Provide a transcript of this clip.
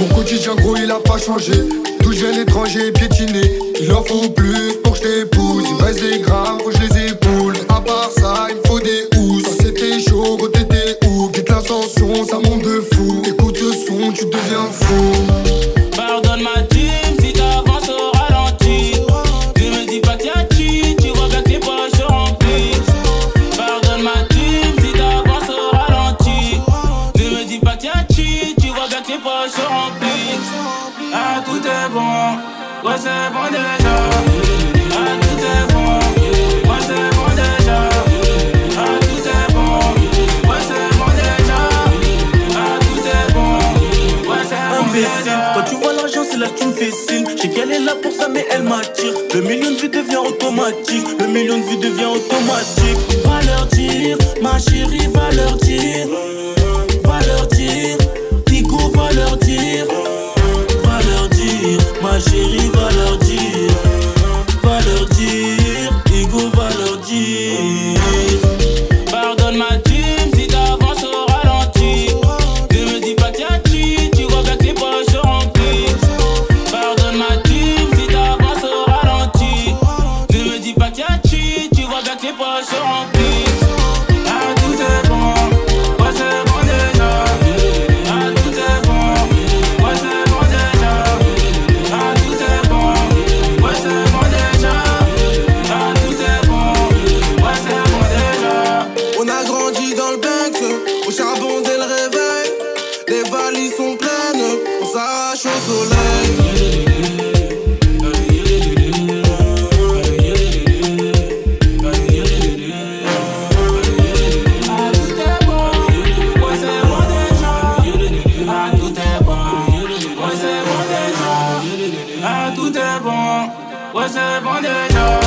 Mon quotidien gros il a pas changé. D'où je viens l'étranger piétiné. Il en faut plus pour que je t'épouse. Il reste des grammes faut que je les époule. À part ça il faut des housses. C'était chaud quand t'étais où? Quitte l'ascension ça monte de fou. Écoute ce son tu deviens fou. Poches sont remplies. Ah tout est bon, ouais c'est bon déjà. Ah tout est bon, ouais c'est bon déjà. Ah tout est bon, ouais c'est bon déjà. Ah tout est bon, ouais c'est bon imbécile. déjà. Quand tu vois l'argent, c'est là que tu me fais signe. Je sais qu'elle est là pour ça, mais elle m'attire. Le million de vues devient automatique. Le million de vues devient automatique. Va leur dire, ma chérie, va leur dire. On a grandi dans le Banks, au charbon dès le réveil. Les valises sont pleines, on s'arrache au soleil. What's up on the door?